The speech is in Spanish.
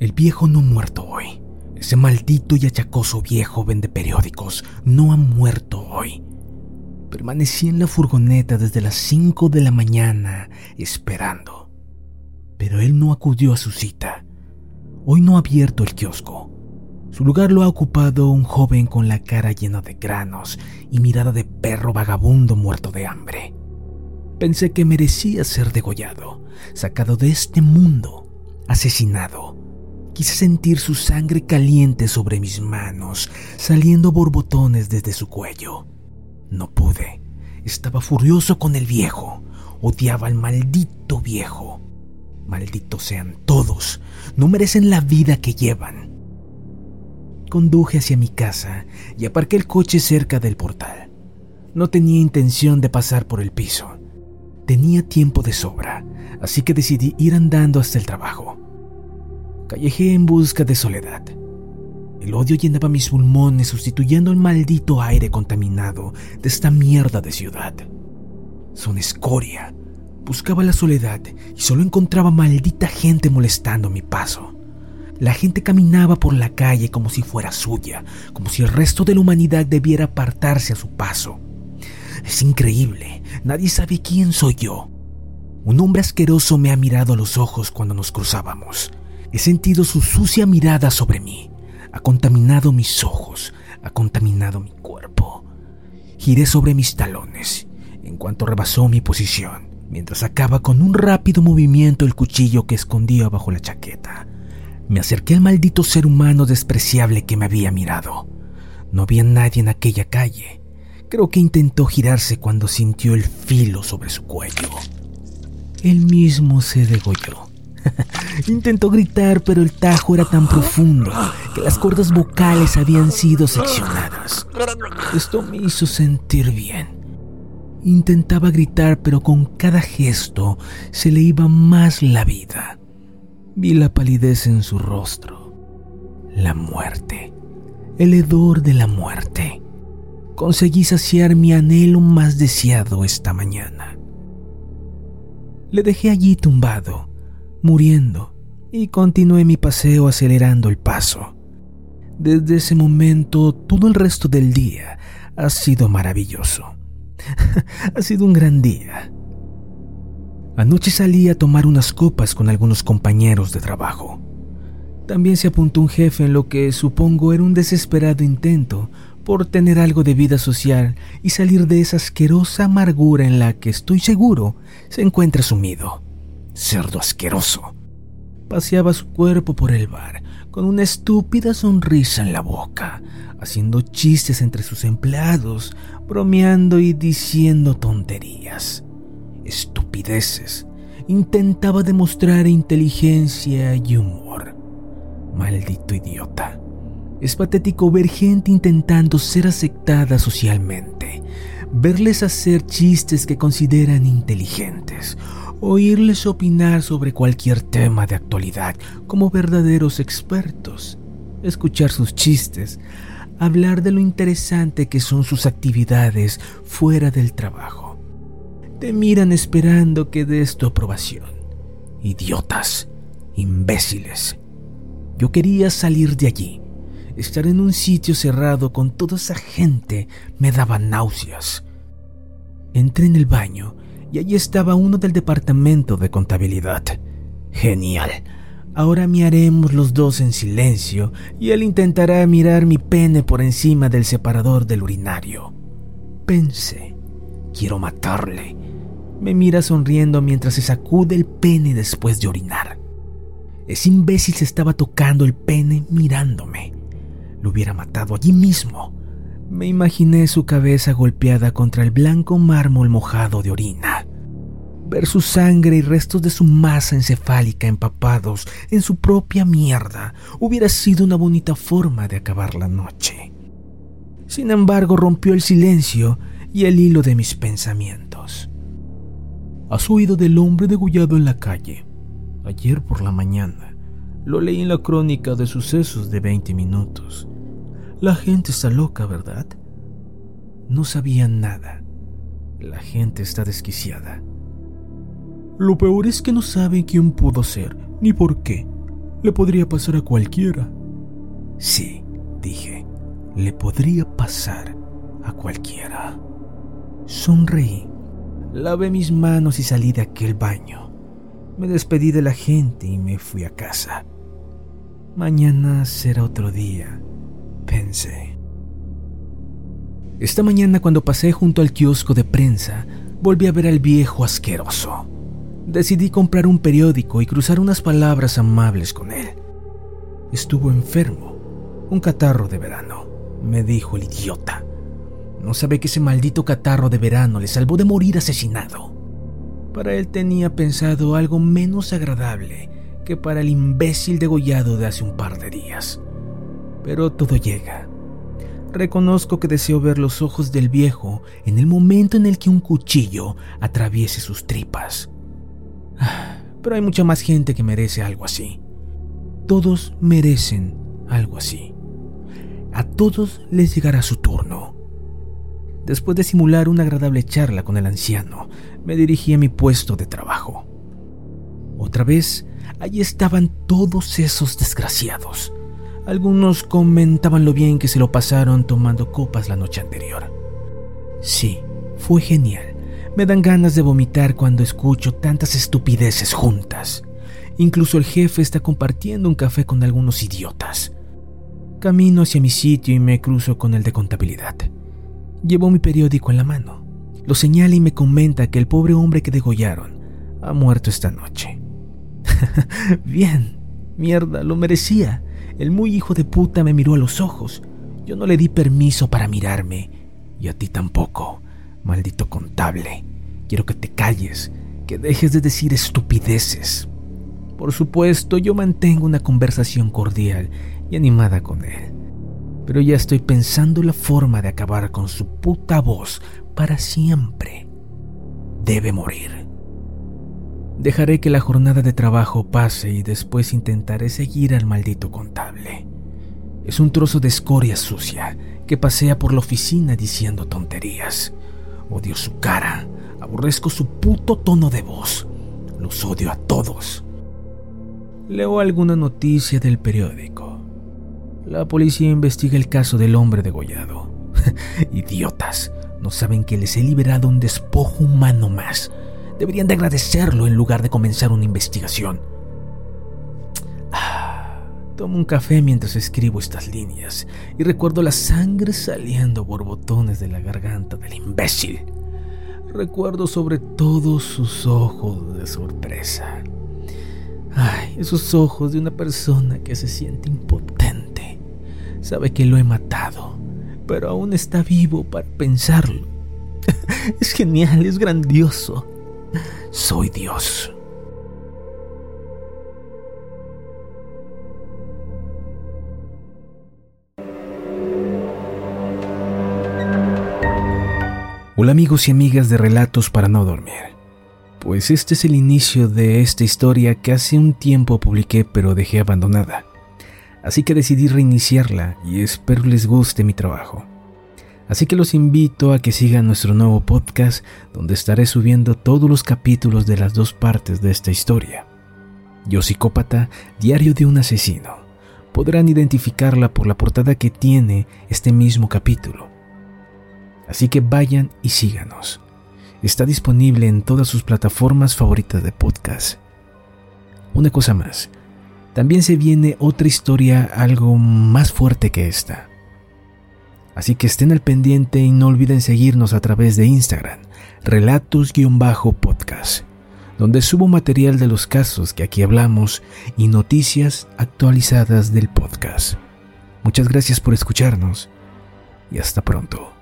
El viejo no ha muerto hoy. Ese maldito y achacoso viejo vende periódicos no ha muerto hoy. Permanecí en la furgoneta desde las 5 de la mañana esperando. Pero él no acudió a su cita. Hoy no ha abierto el kiosco. Su lugar lo ha ocupado un joven con la cara llena de granos y mirada de perro vagabundo muerto de hambre. Pensé que merecía ser degollado, sacado de este mundo, asesinado. Quise sentir su sangre caliente sobre mis manos, saliendo borbotones desde su cuello. No pude. Estaba furioso con el viejo. Odiaba al maldito viejo. Malditos sean todos. No merecen la vida que llevan. Conduje hacia mi casa y aparqué el coche cerca del portal. No tenía intención de pasar por el piso. Tenía tiempo de sobra, así que decidí ir andando hasta el trabajo. Callejé en busca de soledad. El odio llenaba mis pulmones sustituyendo el maldito aire contaminado de esta mierda de ciudad. Son escoria. Buscaba la soledad y solo encontraba maldita gente molestando mi paso. La gente caminaba por la calle como si fuera suya, como si el resto de la humanidad debiera apartarse a su paso. Es increíble, nadie sabe quién soy yo. Un hombre asqueroso me ha mirado a los ojos cuando nos cruzábamos. He sentido su sucia mirada sobre mí ha contaminado mis ojos, ha contaminado mi cuerpo. Giré sobre mis talones en cuanto rebasó mi posición, mientras sacaba con un rápido movimiento el cuchillo que escondía bajo la chaqueta. Me acerqué al maldito ser humano despreciable que me había mirado. No había nadie en aquella calle. Creo que intentó girarse cuando sintió el filo sobre su cuello. Él mismo se degolló. Intentó gritar, pero el tajo era tan profundo que las cuerdas vocales habían sido seccionadas. Esto me hizo sentir bien. Intentaba gritar, pero con cada gesto se le iba más la vida. Vi la palidez en su rostro. La muerte. El hedor de la muerte. Conseguí saciar mi anhelo más deseado esta mañana. Le dejé allí tumbado, muriendo, y continué mi paseo acelerando el paso. Desde ese momento, todo el resto del día ha sido maravilloso. ha sido un gran día. Anoche salí a tomar unas copas con algunos compañeros de trabajo. También se apuntó un jefe en lo que supongo era un desesperado intento por tener algo de vida social y salir de esa asquerosa amargura en la que estoy seguro se encuentra sumido cerdo asqueroso. Paseaba su cuerpo por el bar con una estúpida sonrisa en la boca, haciendo chistes entre sus empleados, bromeando y diciendo tonterías. Estupideces. Intentaba demostrar inteligencia y humor. Maldito idiota. Es patético ver gente intentando ser aceptada socialmente, verles hacer chistes que consideran inteligentes oírles opinar sobre cualquier tema de actualidad como verdaderos expertos, escuchar sus chistes, hablar de lo interesante que son sus actividades fuera del trabajo. Te miran esperando que des tu aprobación. Idiotas, imbéciles. Yo quería salir de allí. Estar en un sitio cerrado con toda esa gente me daba náuseas. Entré en el baño y allí estaba uno del departamento de contabilidad. Genial. Ahora haremos los dos en silencio y él intentará mirar mi pene por encima del separador del urinario. Pensé, quiero matarle. Me mira sonriendo mientras se sacude el pene después de orinar. Ese imbécil se estaba tocando el pene mirándome. Lo hubiera matado allí mismo me imaginé su cabeza golpeada contra el blanco mármol mojado de orina. Ver su sangre y restos de su masa encefálica empapados en su propia mierda hubiera sido una bonita forma de acabar la noche. Sin embargo, rompió el silencio y el hilo de mis pensamientos. ¿Has oído del hombre degollado en la calle? Ayer por la mañana. Lo leí en la crónica de sucesos de 20 minutos. La gente está loca, ¿verdad? No sabían nada. La gente está desquiciada. Lo peor es que no saben quién pudo ser, ni por qué. Le podría pasar a cualquiera. Sí, dije, le podría pasar a cualquiera. Sonreí, lavé mis manos y salí de aquel baño. Me despedí de la gente y me fui a casa. Mañana será otro día, pensé. Esta mañana cuando pasé junto al kiosco de prensa, volví a ver al viejo asqueroso. Decidí comprar un periódico y cruzar unas palabras amables con él. Estuvo enfermo, un catarro de verano, me dijo el idiota. No sabe que ese maldito catarro de verano le salvó de morir asesinado. Para él tenía pensado algo menos agradable que para el imbécil degollado de hace un par de días. Pero todo llega. Reconozco que deseo ver los ojos del viejo en el momento en el que un cuchillo atraviese sus tripas. Pero hay mucha más gente que merece algo así. Todos merecen algo así. A todos les llegará su turno. Después de simular una agradable charla con el anciano, me dirigí a mi puesto de trabajo. Otra vez, allí estaban todos esos desgraciados. Algunos comentaban lo bien que se lo pasaron tomando copas la noche anterior. Sí, fue genial. Me dan ganas de vomitar cuando escucho tantas estupideces juntas. Incluso el jefe está compartiendo un café con algunos idiotas. Camino hacia mi sitio y me cruzo con el de contabilidad. Llevo mi periódico en la mano. Lo señala y me comenta que el pobre hombre que degollaron ha muerto esta noche. Bien, mierda, lo merecía. El muy hijo de puta me miró a los ojos. Yo no le di permiso para mirarme. Y a ti tampoco, maldito contable. Quiero que te calles, que dejes de decir estupideces. Por supuesto, yo mantengo una conversación cordial y animada con él pero ya estoy pensando la forma de acabar con su puta voz para siempre. Debe morir. Dejaré que la jornada de trabajo pase y después intentaré seguir al maldito contable. Es un trozo de escoria sucia que pasea por la oficina diciendo tonterías. Odio su cara, aborrezco su puto tono de voz. Los odio a todos. Leo alguna noticia del periódico la policía investiga el caso del hombre degollado. Idiotas, no saben que les he liberado un despojo humano más. Deberían de agradecerlo en lugar de comenzar una investigación. Ah, tomo un café mientras escribo estas líneas y recuerdo la sangre saliendo borbotones de la garganta del imbécil. Recuerdo sobre todo sus ojos de sorpresa. Ay, esos ojos de una persona que se siente impotente Sabe que lo he matado, pero aún está vivo para pensarlo. Es genial, es grandioso. Soy Dios. Hola amigos y amigas de Relatos para no dormir. Pues este es el inicio de esta historia que hace un tiempo publiqué pero dejé abandonada así que decidí reiniciarla y espero les guste mi trabajo. Así que los invito a que sigan nuestro nuevo podcast donde estaré subiendo todos los capítulos de las dos partes de esta historia. Yo psicópata, diario de un asesino. Podrán identificarla por la portada que tiene este mismo capítulo. Así que vayan y síganos. Está disponible en todas sus plataformas favoritas de podcast. Una cosa más, también se viene otra historia algo más fuerte que esta. Así que estén al pendiente y no olviden seguirnos a través de Instagram, relatos-podcast, donde subo material de los casos que aquí hablamos y noticias actualizadas del podcast. Muchas gracias por escucharnos y hasta pronto.